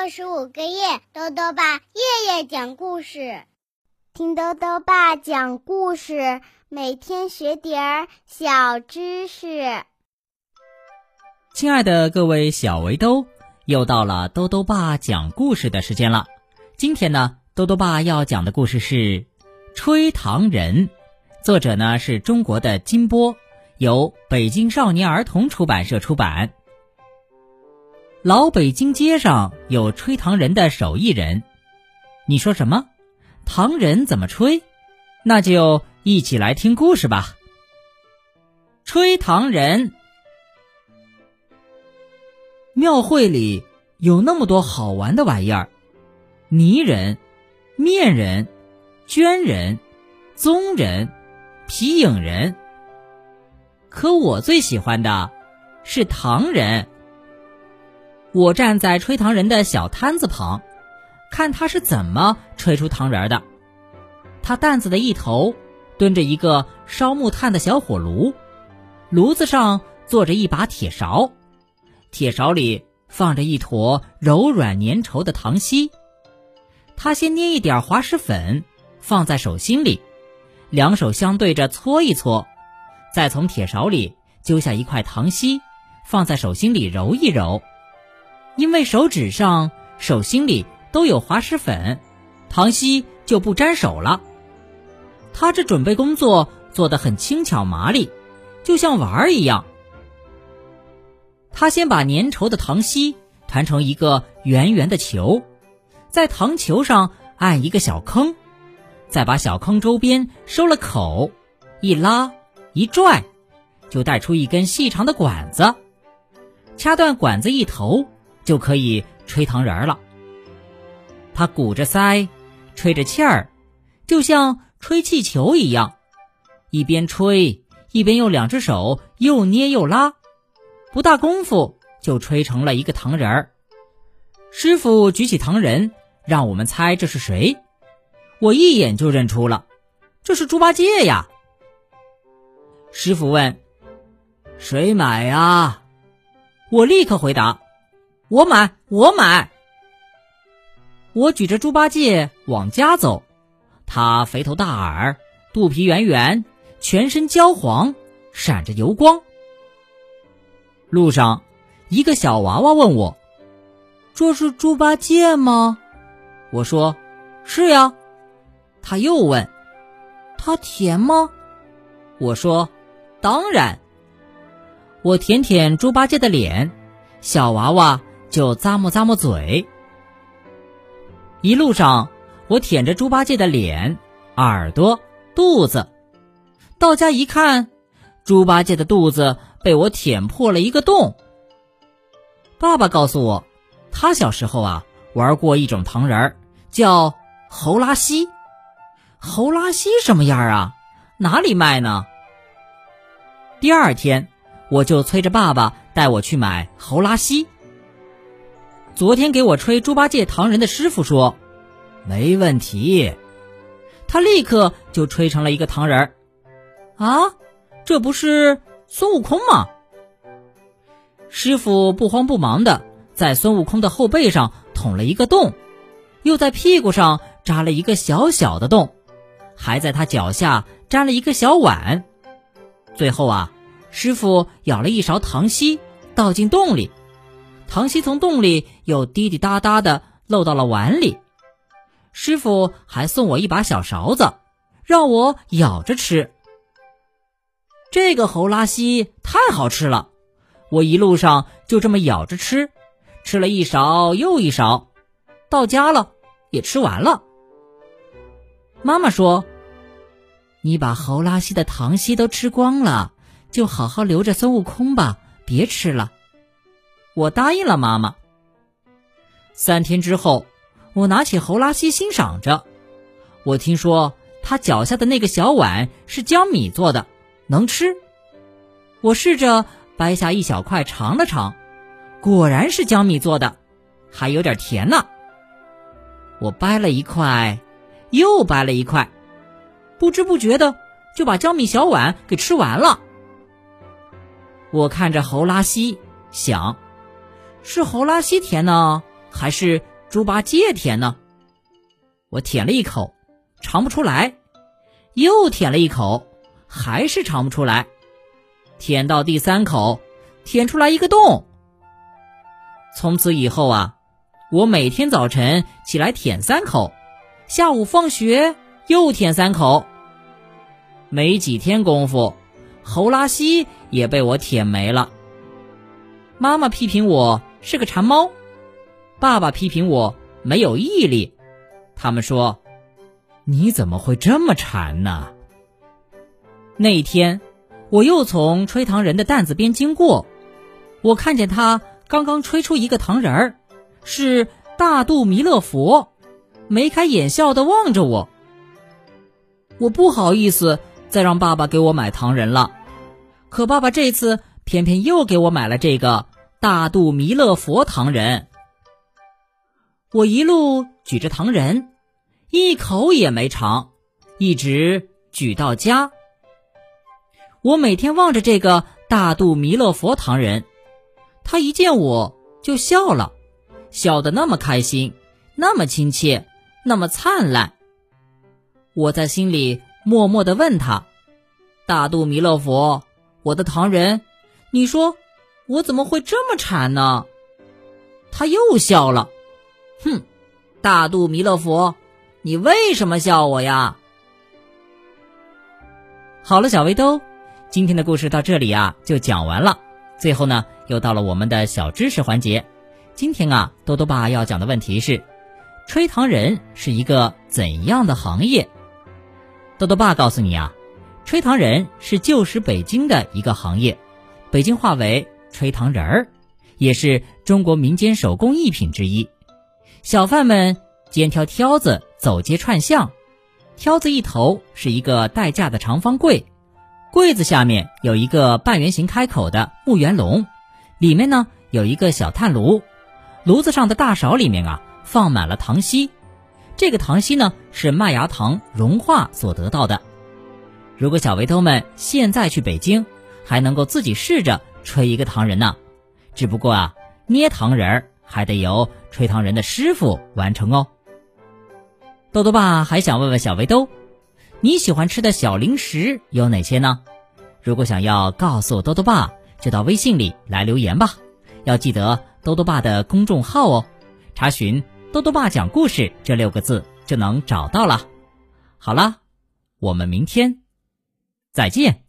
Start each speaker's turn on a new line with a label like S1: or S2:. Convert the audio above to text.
S1: 六十五个夜，豆豆爸夜夜讲故事，听豆豆爸讲故事，每天学点儿小知识。
S2: 亲爱的各位小围兜，又到了豆豆爸讲故事的时间了。今天呢，豆豆爸要讲的故事是《吹糖人》，作者呢是中国的金波，由北京少年儿童出版社出版。老北京街上有吹糖人的手艺人，你说什么？糖人怎么吹？那就一起来听故事吧。吹糖人，庙会里有那么多好玩的玩意儿：泥人、面人、绢人、棕人、皮影人。可我最喜欢的是糖人。我站在吹糖人的小摊子旁，看他是怎么吹出糖人的。他担子的一头蹲着一个烧木炭的小火炉，炉子上坐着一把铁勺，铁勺里放着一坨柔软粘稠的糖稀。他先捏一点滑石粉放在手心里，两手相对着搓一搓，再从铁勺里揪下一块糖稀，放在手心里揉一揉。因为手指上、手心里都有滑石粉，糖稀就不沾手了。他这准备工作做得很轻巧麻利，就像玩儿一样。他先把粘稠的糖稀团成一个圆圆的球，在糖球上按一个小坑，再把小坑周边收了口，一拉一拽，就带出一根细长的管子，掐断管子一头。就可以吹糖人了。他鼓着腮，吹着气儿，就像吹气球一样，一边吹一边用两只手又捏又拉，不大功夫就吹成了一个糖人儿。师傅举起糖人，让我们猜这是谁。我一眼就认出了，这是猪八戒呀。师傅问：“谁买呀？”我立刻回答。我买，我买。我举着猪八戒往家走，他肥头大耳，肚皮圆圆，全身焦黄，闪着油光。路上，一个小娃娃问我：“这是猪八戒吗？”我说：“是呀。”他又问：“他甜吗？”我说：“当然。”我舔舔猪八戒的脸，小娃娃。就咂摸咂摸嘴。一路上，我舔着猪八戒的脸、耳朵、肚子。到家一看，猪八戒的肚子被我舔破了一个洞。爸爸告诉我，他小时候啊玩过一种糖人儿，叫猴拉稀。猴拉稀什么样啊？哪里卖呢？第二天，我就催着爸爸带我去买猴拉稀。昨天给我吹猪八戒糖人的师傅说：“没问题。”他立刻就吹成了一个糖人儿。啊，这不是孙悟空吗？师傅不慌不忙的在孙悟空的后背上捅了一个洞，又在屁股上扎了一个小小的洞，还在他脚下粘了一个小碗。最后啊，师傅舀了一勺糖稀倒进洞里。糖稀从洞里又滴滴答答的漏到了碗里，师傅还送我一把小勺子，让我舀着吃。这个猴拉稀太好吃了，我一路上就这么舀着吃，吃了一勺又一勺，到家了也吃完了。妈妈说：“你把猴拉稀的糖稀都吃光了，就好好留着孙悟空吧，别吃了。”我答应了妈妈。三天之后，我拿起猴拉稀欣赏着。我听说他脚下的那个小碗是江米做的，能吃。我试着掰下一小块尝了尝，果然是江米做的，还有点甜呢。我掰了一块，又掰了一块，不知不觉的就把江米小碗给吃完了。我看着猴拉稀，想。是猴拉稀甜呢，还是猪八戒甜呢？我舔了一口，尝不出来；又舔了一口，还是尝不出来。舔到第三口，舔出来一个洞。从此以后啊，我每天早晨起来舔三口，下午放学又舔三口。没几天功夫，猴拉稀也被我舔没了。妈妈批评我是个馋猫，爸爸批评我没有毅力。他们说：“你怎么会这么馋呢？”那一天，我又从吹糖人的担子边经过，我看见他刚刚吹出一个糖人儿，是大肚弥勒佛，眉开眼笑的望着我。我不好意思再让爸爸给我买糖人了，可爸爸这次偏偏又给我买了这个大肚弥勒佛糖人。我一路举着糖人，一口也没尝，一直举到家。我每天望着这个大肚弥勒佛糖人，他一见我就笑了，笑得那么开心，那么亲切，那么灿烂。我在心里默默地问他：“大肚弥勒佛，我的糖人，你说我怎么会这么馋呢？”他又笑了。哼，大肚弥勒佛，你为什么笑我呀？好了，小围兜，今天的故事到这里啊就讲完了。最后呢，又到了我们的小知识环节。今天啊，多多爸要讲的问题是：吹糖人是一个怎样的行业？多多爸告诉你啊，吹糖人是旧时北京的一个行业，北京话为吹糖人儿，也是中国民间手工艺品之一。小贩们肩挑挑子走街串巷，挑子一头是一个带架的长方柜，柜子下面有一个半圆形开口的木圆笼，里面呢有一个小炭炉，炉子上的大勺里面啊放满了糖稀，这个糖稀呢是麦芽糖融化所得到的。如果小围兜们现在去北京，还能够自己试着吹一个糖人呢，只不过啊捏糖人。还得由吹糖人的师傅完成哦。豆豆爸还想问问小围兜，你喜欢吃的小零食有哪些呢？如果想要告诉豆豆爸，就到微信里来留言吧。要记得豆豆爸的公众号哦，查询“豆豆爸讲故事”这六个字就能找到了。好了，我们明天再见。